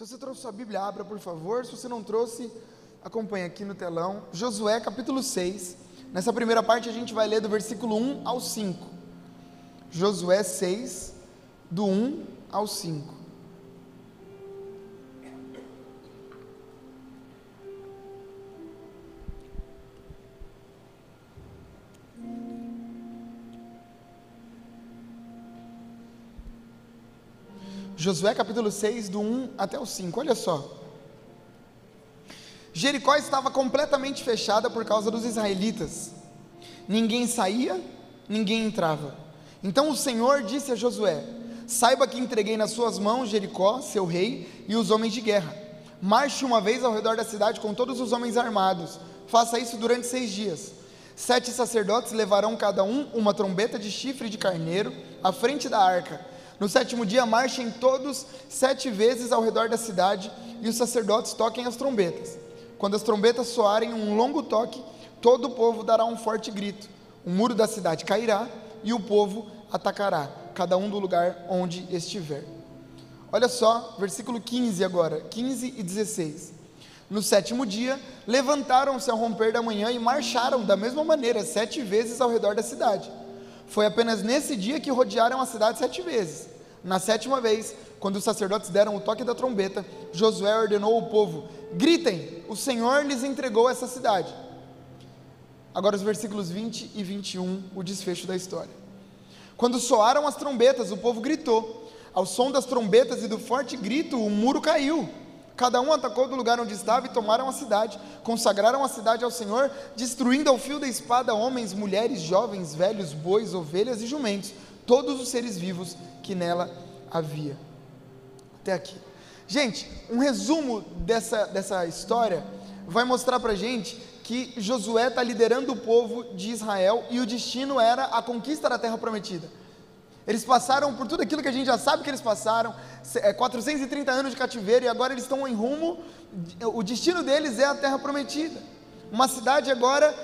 Se você trouxe sua Bíblia, abra, por favor. Se você não trouxe, acompanhe aqui no telão. Josué, capítulo 6. Nessa primeira parte, a gente vai ler do versículo 1 ao 5. Josué 6, do 1 ao 5. Josué capítulo 6, do 1 até o 5, olha só. Jericó estava completamente fechada por causa dos israelitas. Ninguém saía, ninguém entrava. Então o Senhor disse a Josué: Saiba que entreguei nas suas mãos Jericó, seu rei, e os homens de guerra. Marche uma vez ao redor da cidade com todos os homens armados. Faça isso durante seis dias. Sete sacerdotes levarão cada um uma trombeta de chifre de carneiro à frente da arca no sétimo dia, marchem todos sete vezes ao redor da cidade e os sacerdotes toquem as trombetas. Quando as trombetas soarem um longo toque, todo o povo dará um forte grito. O muro da cidade cairá e o povo atacará, cada um do lugar onde estiver. Olha só, versículo 15 agora, 15 e 16. No sétimo dia, levantaram-se ao romper da manhã e marcharam da mesma maneira, sete vezes ao redor da cidade. Foi apenas nesse dia que rodearam a cidade sete vezes. Na sétima vez, quando os sacerdotes deram o toque da trombeta, Josué ordenou ao povo: gritem, o Senhor lhes entregou essa cidade. Agora os versículos 20 e 21, o desfecho da história. Quando soaram as trombetas, o povo gritou. Ao som das trombetas e do forte grito, o muro caiu. Cada um atacou do lugar onde estava e tomaram a cidade, consagraram a cidade ao Senhor, destruindo ao fio da espada homens, mulheres, jovens, velhos, bois, ovelhas e jumentos, todos os seres vivos que nela havia. Até aqui. Gente, um resumo dessa, dessa história vai mostrar para gente que Josué está liderando o povo de Israel e o destino era a conquista da terra prometida. Eles passaram por tudo aquilo que a gente já sabe que eles passaram, 430 é, anos de cativeiro, e agora eles estão em rumo, o destino deles é a terra prometida. Uma cidade agora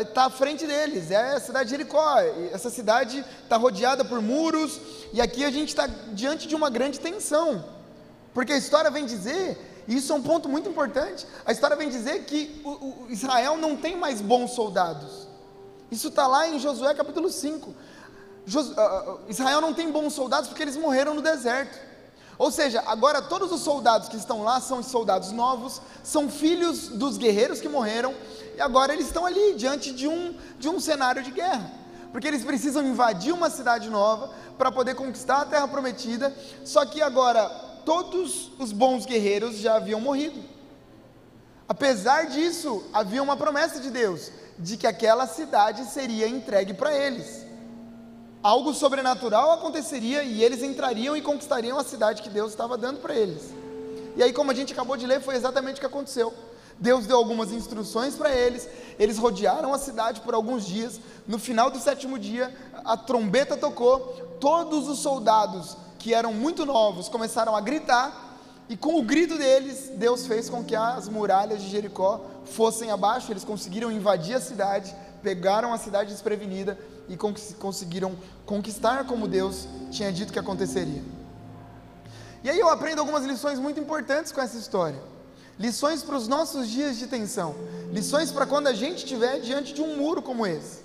está à frente deles, é a cidade de Jericó. Essa cidade está rodeada por muros, e aqui a gente está diante de uma grande tensão, porque a história vem dizer, e isso é um ponto muito importante, a história vem dizer que o, o Israel não tem mais bons soldados. Isso está lá em Josué capítulo 5. Ah, ah, Israel não tem bons soldados porque eles morreram no deserto. Ou seja, agora todos os soldados que estão lá são soldados novos, são filhos dos guerreiros que morreram, e agora eles estão ali diante de um, de um cenário de guerra, porque eles precisam invadir uma cidade nova para poder conquistar a terra prometida, só que agora todos os bons guerreiros já haviam morrido. Apesar disso, havia uma promessa de Deus de que aquela cidade seria entregue para eles algo sobrenatural aconteceria e eles entrariam e conquistariam a cidade que Deus estava dando para eles. E aí, como a gente acabou de ler, foi exatamente o que aconteceu. Deus deu algumas instruções para eles, eles rodearam a cidade por alguns dias. No final do sétimo dia, a trombeta tocou, todos os soldados que eram muito novos começaram a gritar, e com o grito deles, Deus fez com que as muralhas de Jericó fossem abaixo, eles conseguiram invadir a cidade, pegaram a cidade desprevenida e conseguiram conquistar como Deus tinha dito que aconteceria. E aí eu aprendo algumas lições muito importantes com essa história. Lições para os nossos dias de tensão. Lições para quando a gente estiver diante de um muro como esse.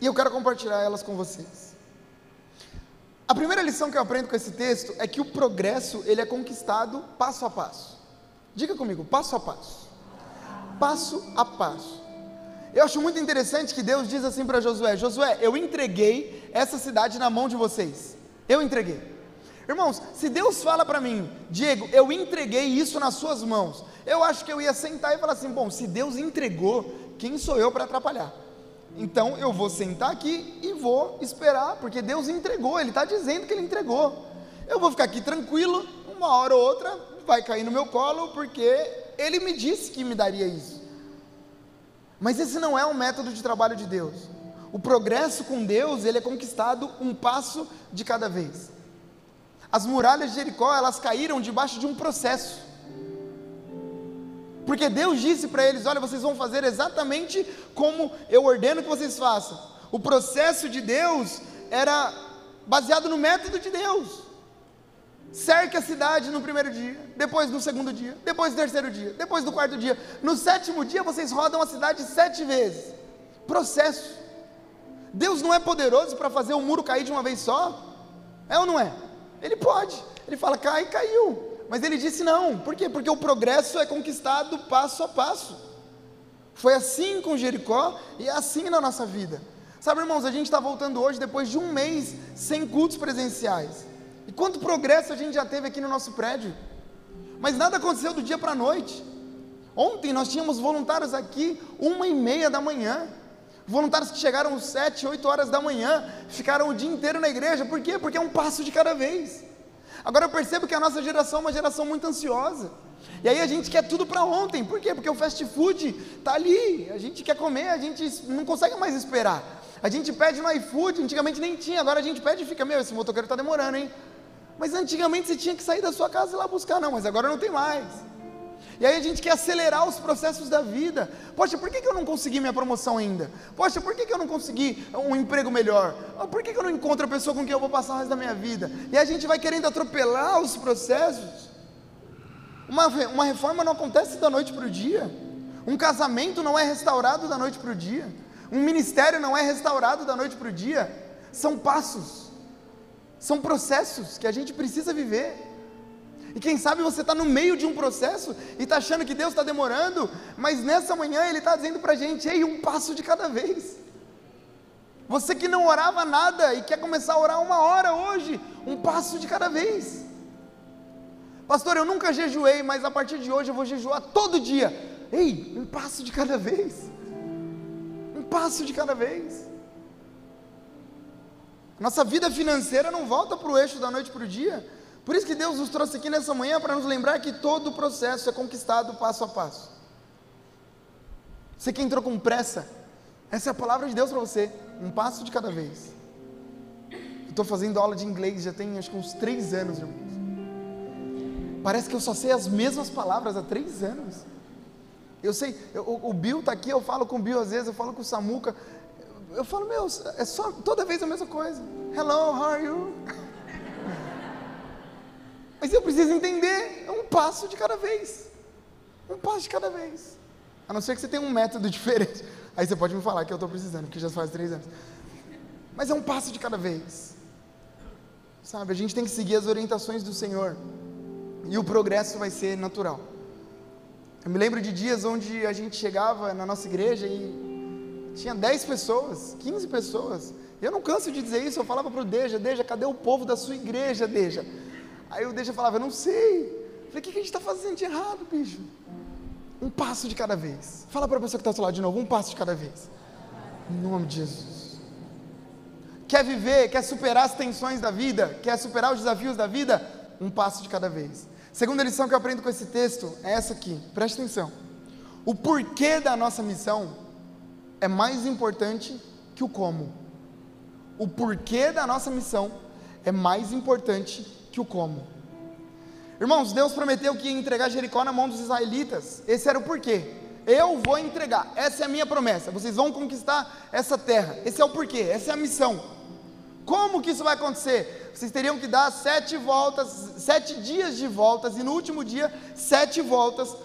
E eu quero compartilhar elas com vocês. A primeira lição que eu aprendo com esse texto é que o progresso ele é conquistado passo a passo. Diga comigo, passo a passo. Passo a passo. Eu acho muito interessante que Deus diz assim para Josué: Josué, eu entreguei essa cidade na mão de vocês. Eu entreguei. Irmãos, se Deus fala para mim, Diego, eu entreguei isso nas suas mãos, eu acho que eu ia sentar e falar assim: bom, se Deus entregou, quem sou eu para atrapalhar? Então eu vou sentar aqui e vou esperar, porque Deus entregou, Ele está dizendo que Ele entregou. Eu vou ficar aqui tranquilo, uma hora ou outra vai cair no meu colo, porque Ele me disse que me daria isso. Mas esse não é o método de trabalho de Deus. O progresso com Deus, ele é conquistado um passo de cada vez. As muralhas de Jericó, elas caíram debaixo de um processo. Porque Deus disse para eles: Olha, vocês vão fazer exatamente como eu ordeno que vocês façam. O processo de Deus era baseado no método de Deus. Cerque a cidade no primeiro dia, depois no segundo dia, depois no terceiro dia, depois no quarto dia. No sétimo dia vocês rodam a cidade sete vezes. Processo. Deus não é poderoso para fazer o muro cair de uma vez só? É ou não é? Ele pode. Ele fala, cai, caiu. Mas ele disse não. Por quê? Porque o progresso é conquistado passo a passo. Foi assim com Jericó e é assim na nossa vida. Sabe, irmãos, a gente está voltando hoje depois de um mês sem cultos presenciais. E quanto progresso a gente já teve aqui no nosso prédio. Mas nada aconteceu do dia para a noite. Ontem nós tínhamos voluntários aqui, uma e meia da manhã. Voluntários que chegaram às sete, oito horas da manhã, ficaram o dia inteiro na igreja. Por quê? Porque é um passo de cada vez. Agora eu percebo que a nossa geração é uma geração muito ansiosa. E aí a gente quer tudo para ontem. Por quê? Porque o fast food está ali. A gente quer comer, a gente não consegue mais esperar. A gente pede no iFood, antigamente nem tinha, agora a gente pede e fica, meu, esse motoqueiro está demorando, hein? Mas antigamente você tinha que sair da sua casa e ir lá buscar, não, mas agora não tem mais. E aí a gente quer acelerar os processos da vida. Poxa, por que, que eu não consegui minha promoção ainda? Poxa, por que, que eu não consegui um emprego melhor? Por que, que eu não encontro a pessoa com quem eu vou passar o resto da minha vida? E a gente vai querendo atropelar os processos. Uma, uma reforma não acontece da noite para o dia. Um casamento não é restaurado da noite para o dia. Um ministério não é restaurado da noite para o dia. São passos. São processos que a gente precisa viver. E quem sabe você está no meio de um processo e está achando que Deus está demorando, mas nessa manhã Ele está dizendo para a gente: ei, um passo de cada vez. Você que não orava nada e quer começar a orar uma hora hoje, um passo de cada vez. Pastor, eu nunca jejuei, mas a partir de hoje eu vou jejuar todo dia. Ei, um passo de cada vez. Um passo de cada vez. Nossa vida financeira não volta para o eixo da noite para o dia. Por isso que Deus nos trouxe aqui nessa manhã para nos lembrar que todo o processo é conquistado passo a passo. Você que entrou com pressa, essa é a palavra de Deus para você, um passo de cada vez. Estou fazendo aula de inglês já tem acho que uns três anos, irmãos. Parece que eu só sei as mesmas palavras há três anos. Eu sei, eu, o Bill está aqui, eu falo com o Bill às vezes, eu falo com o Samuca, eu falo, meu, é só toda vez a mesma coisa. Hello, how are you? Mas eu preciso entender, é um passo de cada vez. Um passo de cada vez. A não ser que você tenha um método diferente. Aí você pode me falar que eu estou precisando, porque já faz três anos. Mas é um passo de cada vez. Sabe, a gente tem que seguir as orientações do Senhor. E o progresso vai ser natural. Eu me lembro de dias onde a gente chegava na nossa igreja e tinha 10 pessoas, 15 pessoas. Eu não canso de dizer isso, eu falava para o Deja, Deja, cadê o povo da sua igreja, Deja? Aí o Deja falava, eu não sei. Falei, o que, a gente está fazendo de errado, bicho? Um passo de cada vez. Fala para a pessoa que está ao seu lado de novo, um passo de cada vez. Em nome de Jesus. Quer viver, quer superar as tensões da vida, quer superar os desafios da vida? Um passo de cada vez. Segunda lição que eu aprendo com esse texto é essa aqui, preste atenção. O porquê da nossa missão é mais importante que o como. O porquê da nossa missão é mais importante que o como. Irmãos, Deus prometeu que ia entregar Jericó na mão dos israelitas. Esse era o porquê. Eu vou entregar. Essa é a minha promessa. Vocês vão conquistar essa terra. Esse é o porquê. Essa é a missão. Como que isso vai acontecer? Vocês teriam que dar sete voltas, sete dias de voltas, e no último dia, sete voltas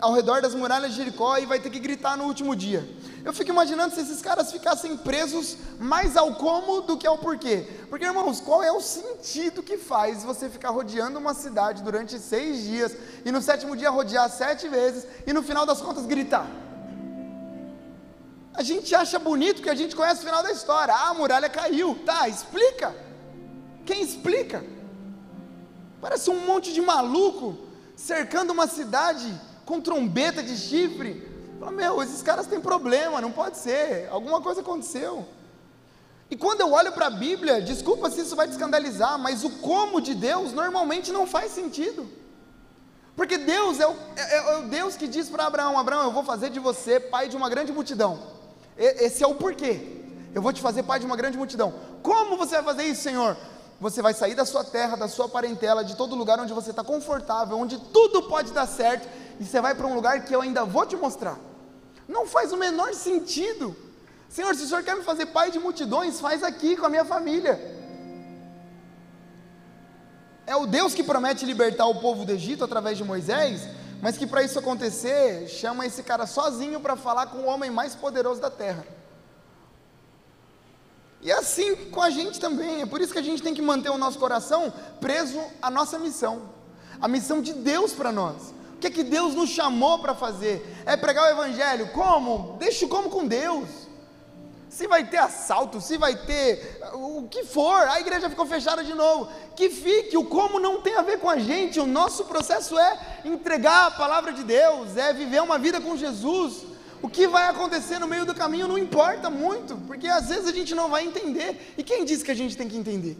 ao redor das muralhas de Jericó e vai ter que gritar no último dia. Eu fico imaginando se esses caras ficassem presos mais ao como do que ao porquê. Porque, irmãos, qual é o sentido que faz você ficar rodeando uma cidade durante seis dias e no sétimo dia rodear sete vezes e no final das contas gritar? A gente acha bonito que a gente conhece o final da história. Ah, a muralha caiu. Tá, explica. Quem explica? Parece um monte de maluco cercando uma cidade com trombeta de chifre. Meu, esses caras têm problema, não pode ser, alguma coisa aconteceu. E quando eu olho para a Bíblia, desculpa se isso vai te escandalizar, mas o como de Deus normalmente não faz sentido. Porque Deus é o, é, é o Deus que diz para Abraão: Abraão, eu vou fazer de você pai de uma grande multidão. E, esse é o porquê. Eu vou te fazer pai de uma grande multidão. Como você vai fazer isso, Senhor? Você vai sair da sua terra, da sua parentela, de todo lugar onde você está confortável, onde tudo pode dar certo, e você vai para um lugar que eu ainda vou te mostrar. Não faz o menor sentido. Senhor, se o Senhor quer me fazer pai de multidões, faz aqui com a minha família. É o Deus que promete libertar o povo do Egito através de Moisés, mas que para isso acontecer, chama esse cara sozinho para falar com o homem mais poderoso da terra. E é assim com a gente também, é por isso que a gente tem que manter o nosso coração preso à nossa missão, a missão de Deus para nós. O que que Deus nos chamou para fazer? É pregar o Evangelho. Como? Deixa como com Deus se vai ter assalto, se vai ter o que for, a igreja ficou fechada de novo. Que fique, o como não tem a ver com a gente, o nosso processo é entregar a palavra de Deus, é viver uma vida com Jesus. O que vai acontecer no meio do caminho não importa muito, porque às vezes a gente não vai entender. E quem disse que a gente tem que entender?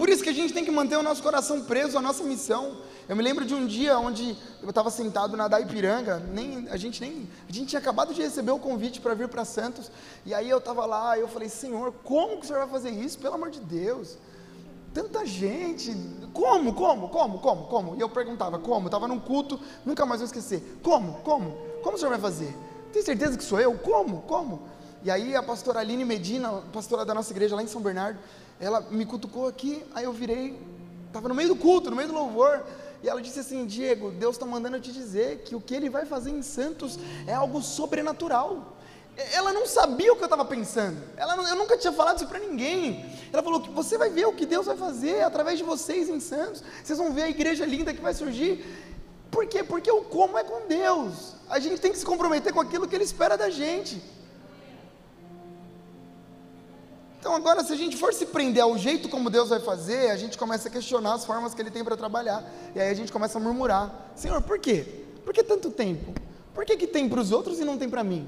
Por isso que a gente tem que manter o nosso coração preso à nossa missão. Eu me lembro de um dia onde eu estava sentado na Daipiranga, nem, a gente nem, a gente tinha acabado de receber o convite para vir para Santos, e aí eu estava lá, e eu falei, Senhor, como que o Senhor vai fazer isso? Pelo amor de Deus, tanta gente, como, como, como, como, como? E eu perguntava, como? Estava num culto, nunca mais vou esquecer, como, como? Como o Senhor vai fazer? Tem certeza que sou eu? Como, como? E aí a pastora Aline Medina, pastora da nossa igreja lá em São Bernardo, ela me cutucou aqui, aí eu virei, estava no meio do culto, no meio do louvor, e ela disse assim: Diego, Deus está mandando eu te dizer que o que Ele vai fazer em Santos é algo sobrenatural. Ela não sabia o que eu estava pensando. Ela eu nunca tinha falado isso para ninguém. Ela falou que você vai ver o que Deus vai fazer através de vocês em Santos. Vocês vão ver a igreja linda que vai surgir. Por quê? Porque o como é com Deus. A gente tem que se comprometer com aquilo que Ele espera da gente. Então, agora, se a gente for se prender ao jeito como Deus vai fazer, a gente começa a questionar as formas que Ele tem para trabalhar. E aí a gente começa a murmurar: Senhor, por quê? Por que tanto tempo? Por que, que tem para os outros e não tem para mim?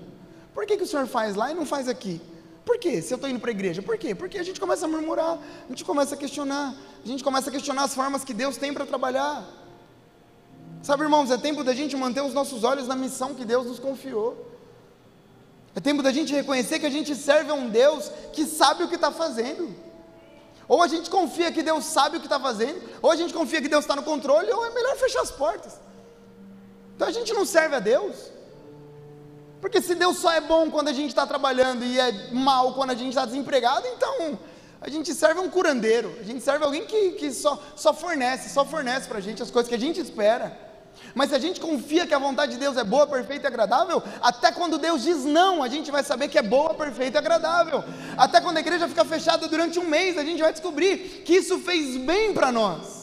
Por que, que o Senhor faz lá e não faz aqui? Por quê? Se eu estou indo para a igreja, por quê? Porque a gente começa a murmurar, a gente começa a questionar, a gente começa a questionar as formas que Deus tem para trabalhar. Sabe, irmãos, é tempo da gente manter os nossos olhos na missão que Deus nos confiou. É tempo da gente reconhecer que a gente serve a um Deus que sabe o que está fazendo. Ou a gente confia que Deus sabe o que está fazendo, ou a gente confia que Deus está no controle, ou é melhor fechar as portas. Então a gente não serve a Deus. Porque se Deus só é bom quando a gente está trabalhando e é mal quando a gente está desempregado, então a gente serve um curandeiro, a gente serve alguém que, que só, só fornece, só fornece para a gente as coisas que a gente espera. Mas se a gente confia que a vontade de Deus é boa, perfeita e agradável, até quando Deus diz não, a gente vai saber que é boa, perfeita e agradável. Até quando a igreja fica fechada durante um mês, a gente vai descobrir que isso fez bem para nós.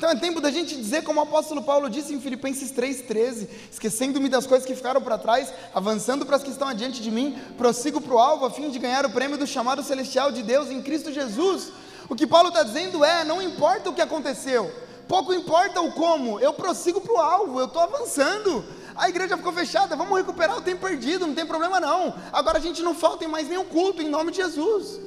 Então é tempo da gente dizer, como o apóstolo Paulo disse em Filipenses 3,13: esquecendo-me das coisas que ficaram para trás, avançando para as que estão adiante de mim, prossigo para o alvo a fim de ganhar o prêmio do chamado celestial de Deus em Cristo Jesus. O que Paulo está dizendo é: não importa o que aconteceu, pouco importa o como, eu prossigo para o alvo, eu estou avançando. A igreja ficou fechada, vamos recuperar o tempo perdido, não tem problema não. Agora a gente não falta em mais nenhum culto, em nome de Jesus.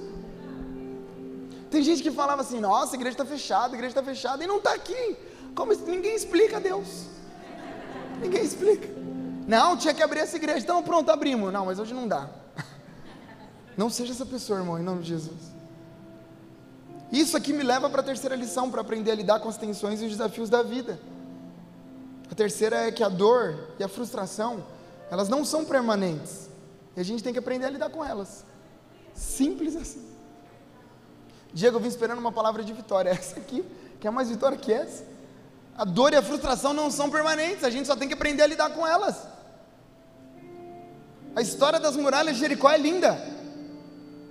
Tem gente que falava assim: nossa, a igreja está fechada, a igreja está fechada, e não está aqui. Como ninguém explica Deus. Ninguém explica. Não, tinha que abrir essa igreja, então pronto, abrimos. Não, mas hoje não dá. Não seja essa pessoa, irmão, em nome de Jesus. Isso aqui me leva para a terceira lição, para aprender a lidar com as tensões e os desafios da vida. A terceira é que a dor e a frustração, elas não são permanentes. E a gente tem que aprender a lidar com elas. Simples assim. Diego, eu vim esperando uma palavra de vitória. Essa aqui, que é mais vitória que essa. A dor e a frustração não são permanentes, a gente só tem que aprender a lidar com elas. A história das muralhas de Jericó é linda.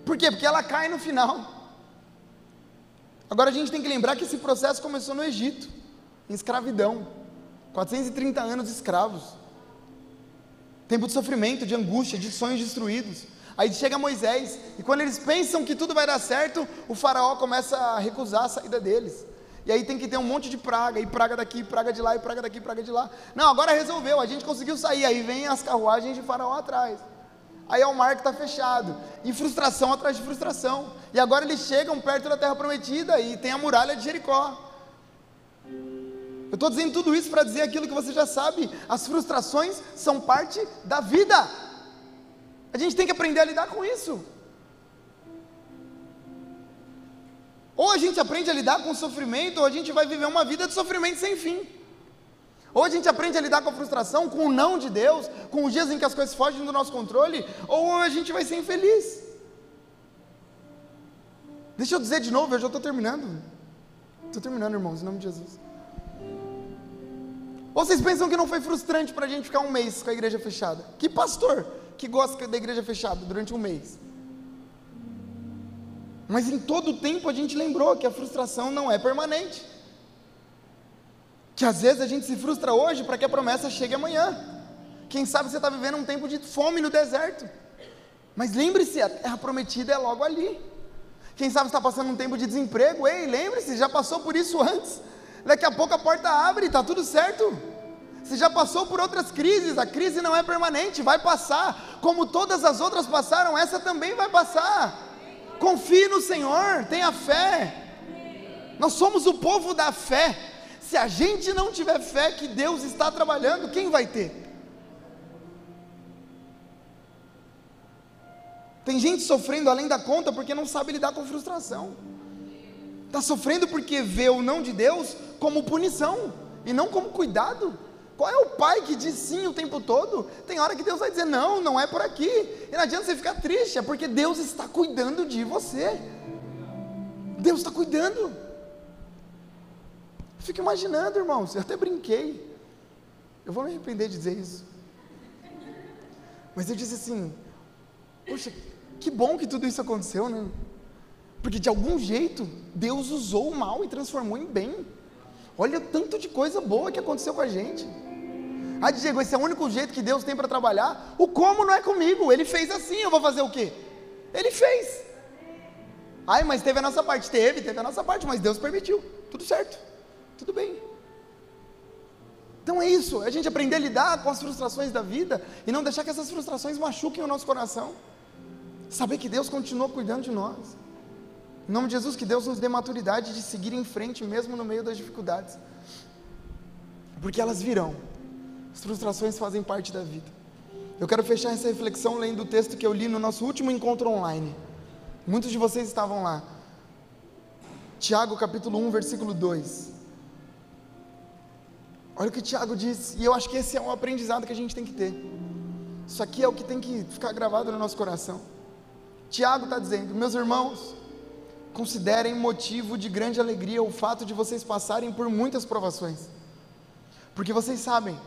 Por quê? Porque ela cai no final. Agora a gente tem que lembrar que esse processo começou no Egito, em escravidão. 430 anos escravos. Tempo de sofrimento, de angústia, de sonhos destruídos. Aí chega Moisés, e quando eles pensam que tudo vai dar certo, o faraó começa a recusar a saída deles. E aí tem que ter um monte de praga, e praga daqui, praga de lá, e praga daqui, praga de lá. Não, agora resolveu, a gente conseguiu sair. Aí vem as carruagens de faraó atrás. Aí é o mar que está fechado. E frustração atrás de frustração. E agora eles chegam perto da terra prometida e tem a muralha de Jericó. Eu estou dizendo tudo isso para dizer aquilo que você já sabe: as frustrações são parte da vida. A gente tem que aprender a lidar com isso. Ou a gente aprende a lidar com o sofrimento, ou a gente vai viver uma vida de sofrimento sem fim. Ou a gente aprende a lidar com a frustração, com o não de Deus, com os dias em que as coisas fogem do nosso controle, ou a gente vai ser infeliz. Deixa eu dizer de novo, eu já estou terminando. Estou terminando, irmãos, em nome de Jesus. Ou vocês pensam que não foi frustrante para a gente ficar um mês com a igreja fechada? Que pastor que gosta da igreja fechada durante um mês? Mas em todo o tempo a gente lembrou que a frustração não é permanente. Que às vezes a gente se frustra hoje para que a promessa chegue amanhã. Quem sabe você está vivendo um tempo de fome no deserto. Mas lembre-se, a terra prometida é logo ali. Quem sabe está passando um tempo de desemprego, ei, lembre-se, já passou por isso antes. Daqui a pouco a porta abre, está tudo certo. Você já passou por outras crises, a crise não é permanente, vai passar. Como todas as outras passaram, essa também vai passar. Confie no Senhor, tenha fé. Nós somos o povo da fé. Se a gente não tiver fé que Deus está trabalhando, quem vai ter? Tem gente sofrendo além da conta porque não sabe lidar com frustração. Está sofrendo porque vê o não de Deus como punição e não como cuidado. Qual é o pai que diz sim o tempo todo? Tem hora que Deus vai dizer não, não é por aqui. E não adianta você ficar triste, é porque Deus está cuidando de você. Deus está cuidando. Fico imaginando, irmãos, eu até brinquei. Eu vou me arrepender de dizer isso. Mas eu disse assim: Poxa, que bom que tudo isso aconteceu, né? Porque de algum jeito Deus usou o mal e transformou em bem. Olha o tanto de coisa boa que aconteceu com a gente. Ah, Diego, esse é o único jeito que Deus tem para trabalhar. O como não é comigo. Ele fez assim, eu vou fazer o quê? Ele fez. Ai, mas teve a nossa parte. Teve, teve a nossa parte, mas Deus permitiu. Tudo certo. Tudo bem. Então é isso, a gente aprender a lidar com as frustrações da vida e não deixar que essas frustrações machuquem o nosso coração. Saber que Deus continua cuidando de nós. Em nome de Jesus, que Deus nos dê maturidade de seguir em frente, mesmo no meio das dificuldades. Porque elas virão. As frustrações fazem parte da vida. Eu quero fechar essa reflexão lendo o texto que eu li no nosso último encontro online. Muitos de vocês estavam lá. Tiago capítulo 1, versículo 2. Olha o que Tiago diz, e eu acho que esse é um aprendizado que a gente tem que ter. Isso aqui é o que tem que ficar gravado no nosso coração. Tiago está dizendo: Meus irmãos, considerem motivo de grande alegria o fato de vocês passarem por muitas provações, porque vocês sabem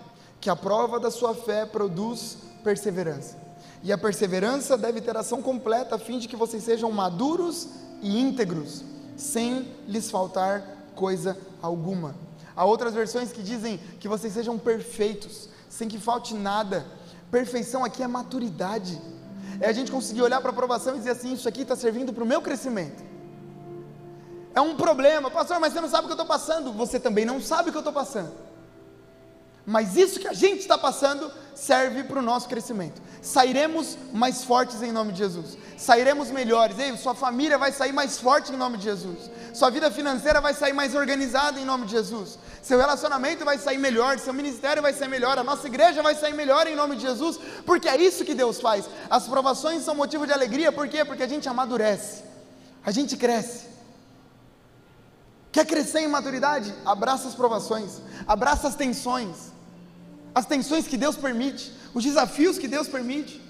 que a prova da sua fé produz perseverança, e a perseverança deve ter ação completa a fim de que vocês sejam maduros e íntegros, sem lhes faltar coisa alguma. Há outras versões que dizem que vocês sejam perfeitos, sem que falte nada. Perfeição aqui é maturidade é a gente conseguir olhar para a aprovação e dizer assim: isso aqui está servindo para o meu crescimento. É um problema, pastor, mas você não sabe o que eu estou passando. Você também não sabe o que eu estou passando. Mas isso que a gente está passando serve para o nosso crescimento. Sairemos mais fortes em nome de Jesus. Sairemos melhores. Ei, sua família vai sair mais forte em nome de Jesus. Sua vida financeira vai sair mais organizada em nome de Jesus. Seu relacionamento vai sair melhor, seu ministério vai ser melhor, a nossa igreja vai sair melhor em nome de Jesus, porque é isso que Deus faz. As provações são motivo de alegria, por quê? Porque a gente amadurece. A gente cresce. Quer crescer em maturidade? Abraça as provações, abraça as tensões as tensões que Deus permite, os desafios que Deus permite.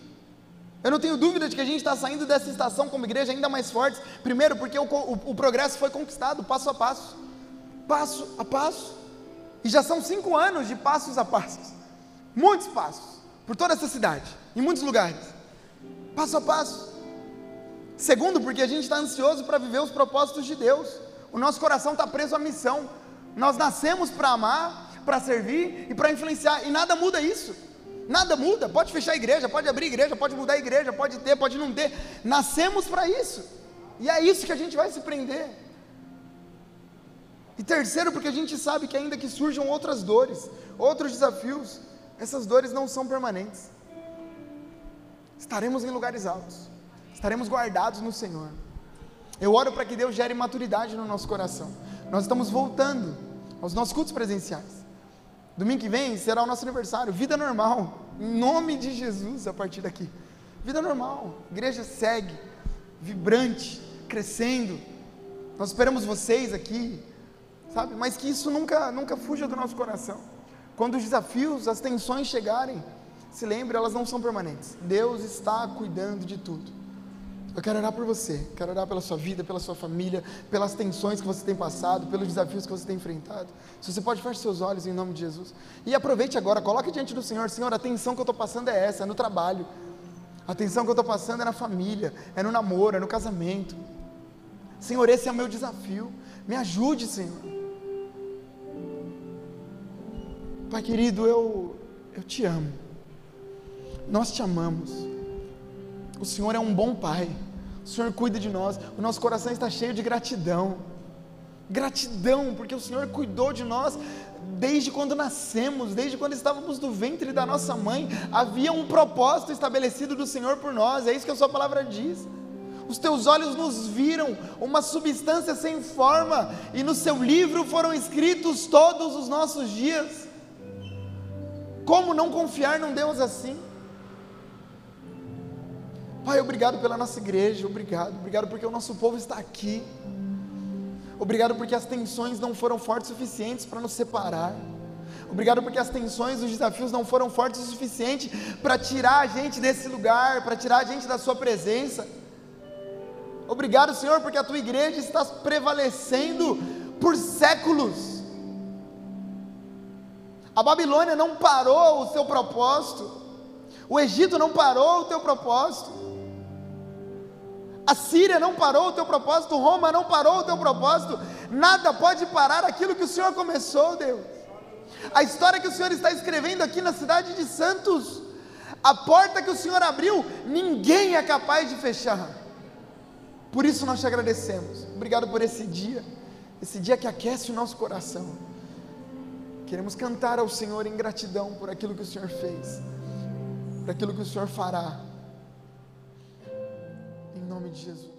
Eu não tenho dúvida de que a gente está saindo dessa estação como igreja ainda mais fortes. Primeiro, porque o, o, o, progresso foi conquistado passo a passo, passo a passo. E já são cinco anos de passos a passos, muitos passos, por toda essa cidade, em muitos lugares, passo a passo. Segundo, porque a gente está ansioso para viver os propósitos de Deus. O nosso coração está preso à missão. Nós nascemos para amar, para servir e para influenciar, e nada muda isso. Nada muda, pode fechar a igreja, pode abrir a igreja, pode mudar a igreja, pode ter, pode não ter. Nascemos para isso. E é isso que a gente vai se prender. E terceiro, porque a gente sabe que ainda que surjam outras dores, outros desafios, essas dores não são permanentes. Estaremos em lugares altos. Estaremos guardados no Senhor. Eu oro para que Deus gere maturidade no nosso coração. Nós estamos voltando aos nossos cultos presenciais. Domingo que vem será o nosso aniversário, vida normal, em nome de Jesus a partir daqui. Vida normal, igreja segue, vibrante, crescendo. Nós esperamos vocês aqui, sabe? Mas que isso nunca, nunca fuja do nosso coração. Quando os desafios, as tensões chegarem, se lembre, elas não são permanentes. Deus está cuidando de tudo. Eu quero orar por você, quero orar pela sua vida, pela sua família, pelas tensões que você tem passado, pelos desafios que você tem enfrentado. Se você pode, feche seus olhos em nome de Jesus. E aproveite agora, coloque diante do Senhor: Senhor, a tensão que eu estou passando é essa, é no trabalho. A tensão que eu estou passando é na família, é no namoro, é no casamento. Senhor, esse é o meu desafio. Me ajude, Senhor. Pai querido, eu, eu te amo. Nós te amamos. O Senhor é um bom Pai. O Senhor cuida de nós. O nosso coração está cheio de gratidão. Gratidão, porque o Senhor cuidou de nós desde quando nascemos, desde quando estávamos no ventre da nossa mãe. Havia um propósito estabelecido do Senhor por nós. É isso que a Sua palavra diz. Os teus olhos nos viram uma substância sem forma, e no seu livro foram escritos todos os nossos dias. Como não confiar num Deus assim? Pai, obrigado pela nossa igreja, obrigado, obrigado porque o nosso povo está aqui. Obrigado porque as tensões não foram fortes o suficientes para nos separar. Obrigado porque as tensões, os desafios não foram fortes o suficiente para tirar a gente desse lugar, para tirar a gente da Sua presença. Obrigado, Senhor, porque a Tua igreja está prevalecendo por séculos. A Babilônia não parou o seu propósito, o Egito não parou o teu propósito. A Síria não parou o teu propósito, Roma não parou o teu propósito, nada pode parar aquilo que o Senhor começou, Deus. A história que o Senhor está escrevendo aqui na cidade de Santos, a porta que o Senhor abriu, ninguém é capaz de fechar. Por isso nós te agradecemos. Obrigado por esse dia, esse dia que aquece o nosso coração. Queremos cantar ao Senhor em gratidão por aquilo que o Senhor fez, por aquilo que o Senhor fará. Nome de Jesus.